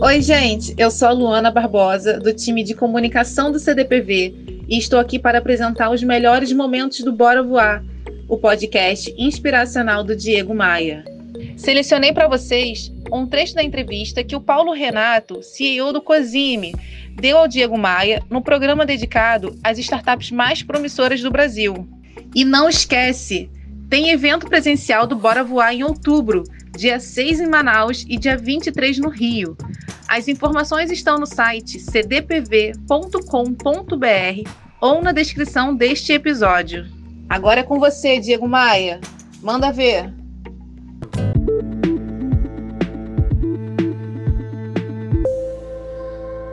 Oi, gente, eu sou a Luana Barbosa, do time de comunicação do CDPV, e estou aqui para apresentar os melhores momentos do Bora Voar, o podcast inspiracional do Diego Maia. Selecionei para vocês um trecho da entrevista que o Paulo Renato, CEO do Cozime, deu ao Diego Maia no programa dedicado às startups mais promissoras do Brasil. E não esquece, tem evento presencial do Bora Voar em outubro, dia 6 em Manaus e dia 23 no Rio. As informações estão no site cdpv.com.br ou na descrição deste episódio. Agora é com você, Diego Maia. Manda ver.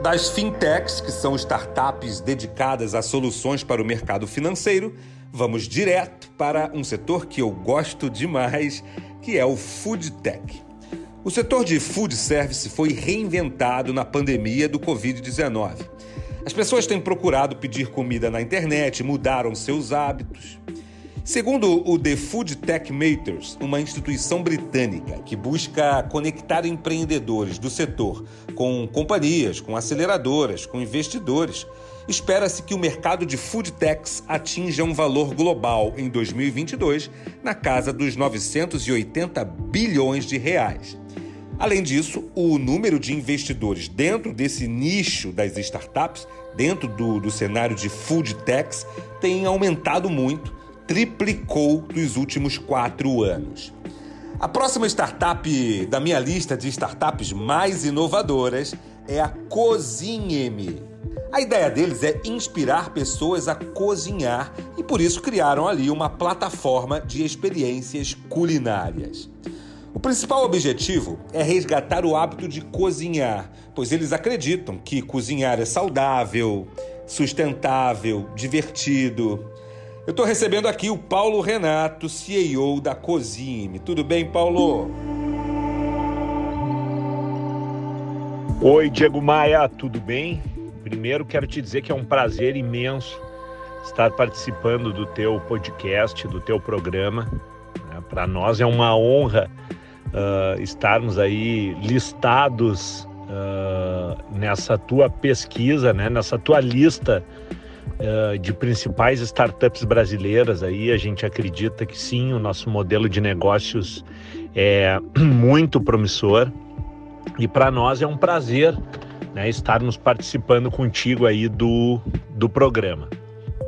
Das fintechs, que são startups dedicadas a soluções para o mercado financeiro, vamos direto para um setor que eu gosto demais, que é o food tech. O setor de food service foi reinventado na pandemia do Covid-19. As pessoas têm procurado pedir comida na internet, mudaram seus hábitos. Segundo o The Food Tech Makers, uma instituição britânica que busca conectar empreendedores do setor com companhias, com aceleradoras, com investidores, espera-se que o mercado de food techs atinja um valor global em 2022 na casa dos 980 bilhões de reais. Além disso, o número de investidores dentro desse nicho das startups, dentro do, do cenário de food techs, tem aumentado muito, triplicou nos últimos quatro anos. A próxima startup da minha lista de startups mais inovadoras é a Cozinheme. A ideia deles é inspirar pessoas a cozinhar e por isso criaram ali uma plataforma de experiências culinárias. O principal objetivo é resgatar o hábito de cozinhar, pois eles acreditam que cozinhar é saudável, sustentável, divertido. Eu estou recebendo aqui o Paulo Renato, CEO da Cozime. Tudo bem, Paulo? Oi, Diego Maia, tudo bem? Primeiro quero te dizer que é um prazer imenso estar participando do teu podcast, do teu programa. Para nós é uma honra uh, estarmos aí listados uh, nessa tua pesquisa, né, nessa tua lista uh, de principais startups brasileiras. Aí a gente acredita que sim, o nosso modelo de negócios é muito promissor e para nós é um prazer né, estarmos participando contigo aí do, do programa.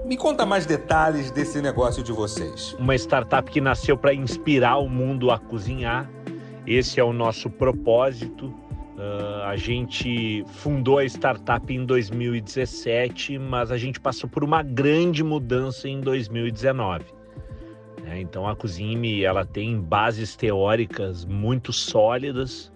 Me conta mais detalhes desse negócio de vocês. Uma startup que nasceu para inspirar o mundo a cozinhar esse é o nosso propósito. Uh, a gente fundou a startup em 2017, mas a gente passou por uma grande mudança em 2019. É, então a Cozinme ela tem bases teóricas muito sólidas.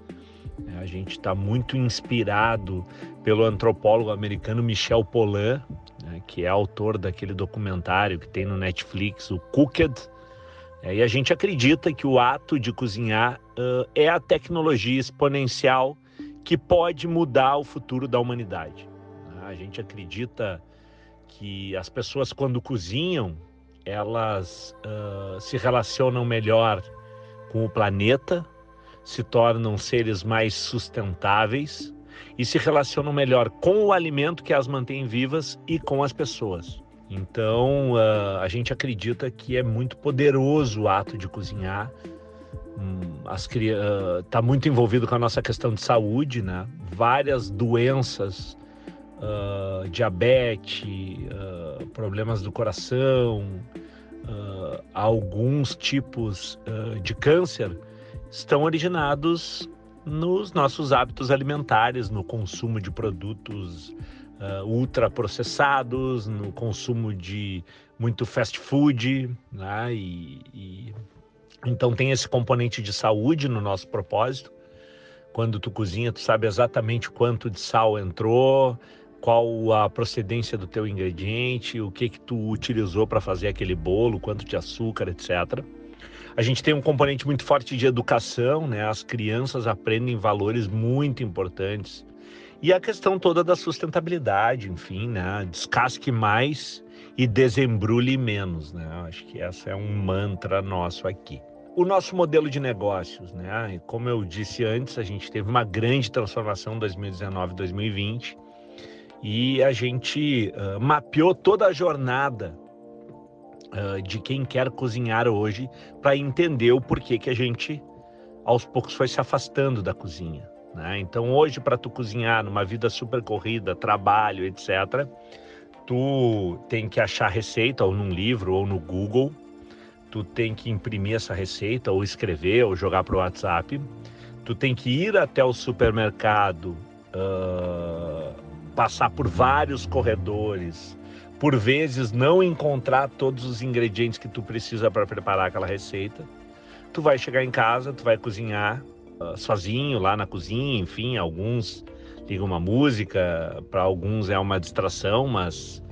É, a gente está muito inspirado pelo antropólogo americano Michel Pollan, né, que é autor daquele documentário que tem no Netflix, o Cooked, é, e a gente acredita que o ato de cozinhar uh, é a tecnologia exponencial que pode mudar o futuro da humanidade. A gente acredita que as pessoas, quando cozinham, elas uh, se relacionam melhor com o planeta, se tornam seres mais sustentáveis e se relacionam melhor com o alimento que as mantém vivas e com as pessoas. Então, uh, a gente acredita que é muito poderoso o ato de cozinhar. Está uh, muito envolvido com a nossa questão de saúde, né? Várias doenças, uh, diabetes, uh, problemas do coração, alguns tipos de câncer estão originados nos nossos hábitos alimentares, no consumo de produtos ultraprocessados, no consumo de muito fast food, né? E, e, então tem esse componente de saúde no nosso propósito. Quando tu cozinha, tu sabe exatamente quanto de sal entrou, qual a procedência do teu ingrediente, o que que tu utilizou para fazer aquele bolo, quanto de açúcar, etc. A gente tem um componente muito forte de educação, né? As crianças aprendem valores muito importantes e a questão toda da sustentabilidade, enfim, né? Descasque mais e desembrulhe menos, né? Acho que essa é um mantra nosso aqui. O nosso modelo de negócios, né? Como eu disse antes, a gente teve uma grande transformação em 2019 2020 e a gente uh, mapeou toda a jornada uh, de quem quer cozinhar hoje para entender o porquê que a gente aos poucos foi se afastando da cozinha. Né? Então hoje para tu cozinhar numa vida super corrida, trabalho, etc, tu tem que achar receita ou num livro ou no Google tu tem que imprimir essa receita, ou escrever, ou jogar para o WhatsApp. Tu tem que ir até o supermercado, uh, passar por vários corredores, por vezes não encontrar todos os ingredientes que tu precisa para preparar aquela receita. Tu vai chegar em casa, tu vai cozinhar uh, sozinho lá na cozinha, enfim, alguns ligam uma música, para alguns é uma distração, mas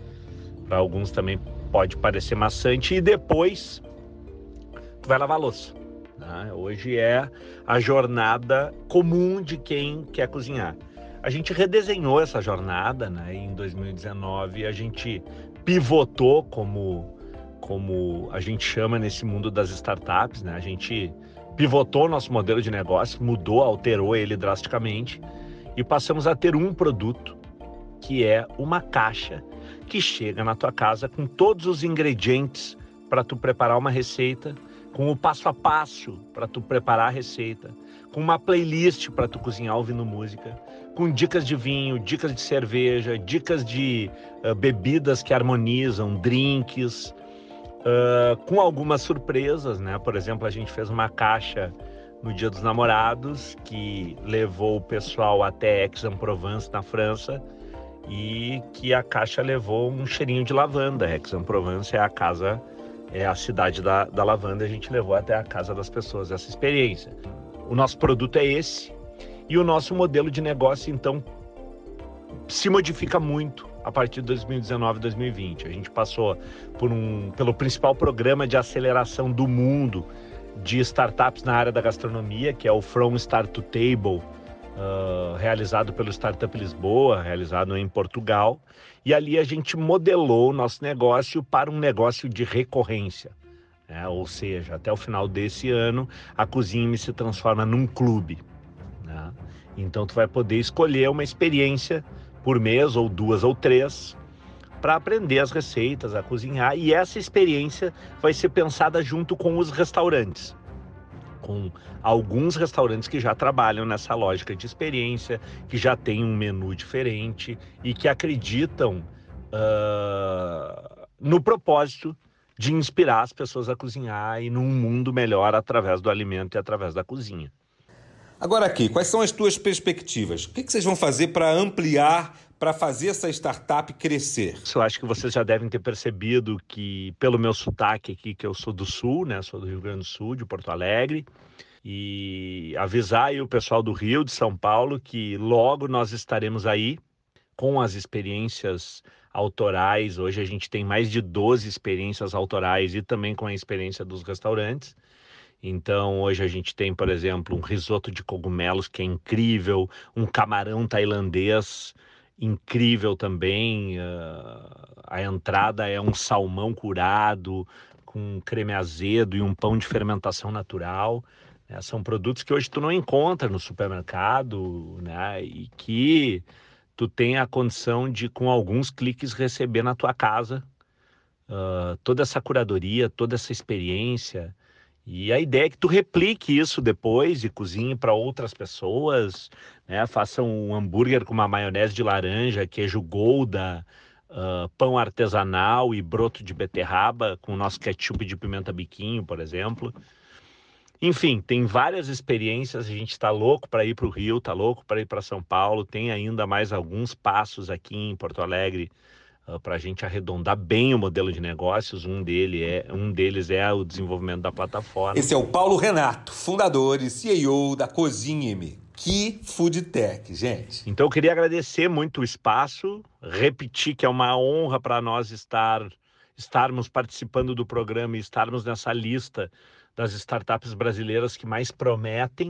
para alguns também pode parecer maçante e depois tu vai lavar louça. Né? Hoje é a jornada comum de quem quer cozinhar. A gente redesenhou essa jornada né? em 2019, a gente pivotou como, como a gente chama nesse mundo das startups, né? a gente pivotou nosso modelo de negócio, mudou, alterou ele drasticamente e passamos a ter um produto que é uma caixa que chega na tua casa com todos os ingredientes para tu preparar uma receita com o passo a passo para tu preparar a receita, com uma playlist para tu cozinhar ouvindo música, com dicas de vinho, dicas de cerveja, dicas de uh, bebidas que harmonizam, drinks, uh, com algumas surpresas, né? Por exemplo, a gente fez uma caixa no Dia dos Namorados que levou o pessoal até Aix-en-Provence na França e que a caixa levou um cheirinho de lavanda. Aix-en-Provence é a casa é a cidade da, da lavanda, a gente levou até a casa das pessoas essa experiência. O nosso produto é esse e o nosso modelo de negócio, então, se modifica muito a partir de 2019 2020. A gente passou por um, pelo principal programa de aceleração do mundo de startups na área da gastronomia, que é o From Start to Table, uh, realizado pelo Startup Lisboa, realizado em Portugal. E ali a gente modelou o nosso negócio para um negócio de recorrência. Né? Ou seja, até o final desse ano, a Cozinha se transforma num clube. Né? Então, tu vai poder escolher uma experiência por mês, ou duas ou três, para aprender as receitas, a cozinhar. E essa experiência vai ser pensada junto com os restaurantes com alguns restaurantes que já trabalham nessa lógica de experiência, que já têm um menu diferente e que acreditam uh, no propósito de inspirar as pessoas a cozinhar e num mundo melhor através do alimento e através da cozinha. Agora aqui, quais são as tuas perspectivas? O que, que vocês vão fazer para ampliar, para fazer essa startup crescer? Eu acho que vocês já devem ter percebido que, pelo meu sotaque aqui, que eu sou do Sul, né? Sou do Rio Grande do Sul, de Porto Alegre. E avisar aí o pessoal do Rio, de São Paulo, que logo nós estaremos aí com as experiências autorais. Hoje a gente tem mais de 12 experiências autorais e também com a experiência dos restaurantes. Então, hoje a gente tem, por exemplo, um risoto de cogumelos que é incrível, um camarão tailandês incrível também. Uh, a entrada é um salmão curado com creme azedo e um pão de fermentação natural. Né? São produtos que hoje tu não encontra no supermercado, né? E que tu tem a condição de, com alguns cliques, receber na tua casa uh, toda essa curadoria, toda essa experiência. E a ideia é que tu replique isso depois e cozinhe para outras pessoas, né? Faça um hambúrguer com uma maionese de laranja, queijo golda, uh, pão artesanal e broto de beterraba com o nosso ketchup de pimenta biquinho, por exemplo. Enfim, tem várias experiências. A gente está louco para ir para o Rio, está louco para ir para São Paulo. Tem ainda mais alguns passos aqui em Porto Alegre para a gente arredondar bem o modelo de negócios. Um, dele é, um deles é o desenvolvimento da plataforma. Esse é o Paulo Renato, fundador e CEO da Cozinhe-me. Que food tech, gente. Então eu queria agradecer muito o espaço, repetir que é uma honra para nós estar estarmos participando do programa e estarmos nessa lista das startups brasileiras que mais prometem